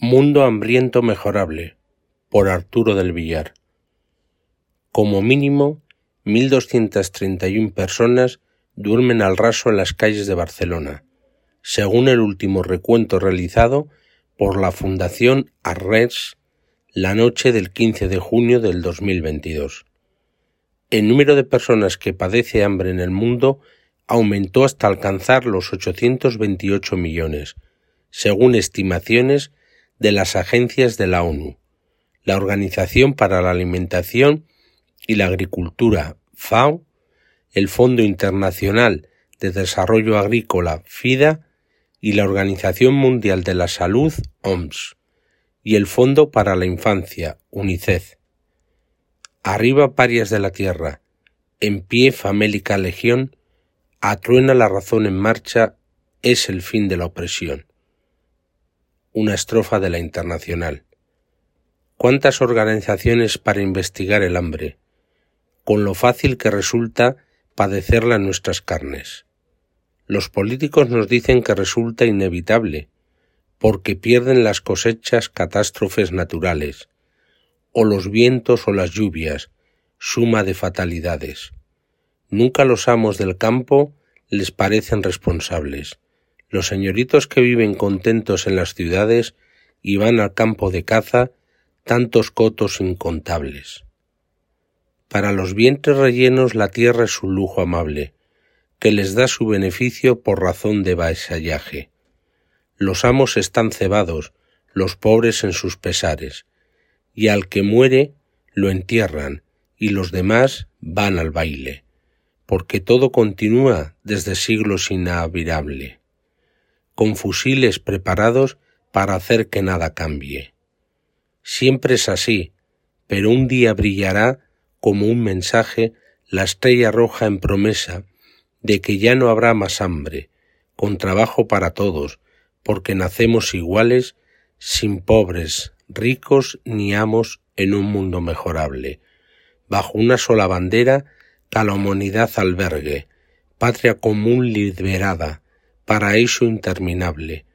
Mundo hambriento mejorable por Arturo del Villar. Como mínimo, 1.231 personas duermen al raso en las calles de Barcelona, según el último recuento realizado por la Fundación Arres la noche del 15 de junio del 2022. El número de personas que padece hambre en el mundo aumentó hasta alcanzar los 828 millones, según estimaciones de las agencias de la ONU, la Organización para la Alimentación y la Agricultura, FAO, el Fondo Internacional de Desarrollo Agrícola, FIDA, y la Organización Mundial de la Salud, OMS, y el Fondo para la Infancia, UNICEF. Arriba parias de la tierra, en pie famélica legión, atruena la razón en marcha, es el fin de la opresión. Una estrofa de la Internacional. ¿Cuántas organizaciones para investigar el hambre? Con lo fácil que resulta padecerla en nuestras carnes. Los políticos nos dicen que resulta inevitable, porque pierden las cosechas catástrofes naturales, o los vientos o las lluvias, suma de fatalidades. Nunca los amos del campo les parecen responsables. Los señoritos que viven contentos en las ciudades y van al campo de caza tantos cotos incontables. Para los vientres rellenos la tierra es un lujo amable, que les da su beneficio por razón de vasallaje. Los amos están cebados, los pobres en sus pesares, y al que muere lo entierran, y los demás van al baile porque todo continúa desde siglos inhabitable, con fusiles preparados para hacer que nada cambie. Siempre es así, pero un día brillará como un mensaje la estrella roja en promesa de que ya no habrá más hambre, con trabajo para todos, porque nacemos iguales, sin pobres, ricos ni amos en un mundo mejorable, bajo una sola bandera a la humanidad albergue, patria común liberada, paraíso interminable,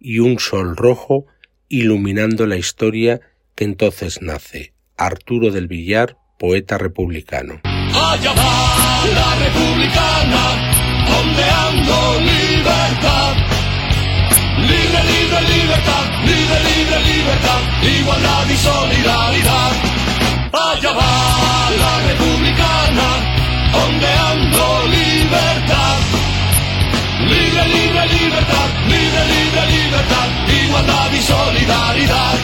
y un sol rojo iluminando la historia que entonces nace. Arturo del Villar, poeta republicano. Allá va la republicana, ondeando libertad. Libre, libre, libertad, libre, libre, libertad, igualdad y solidaridad. solidarietà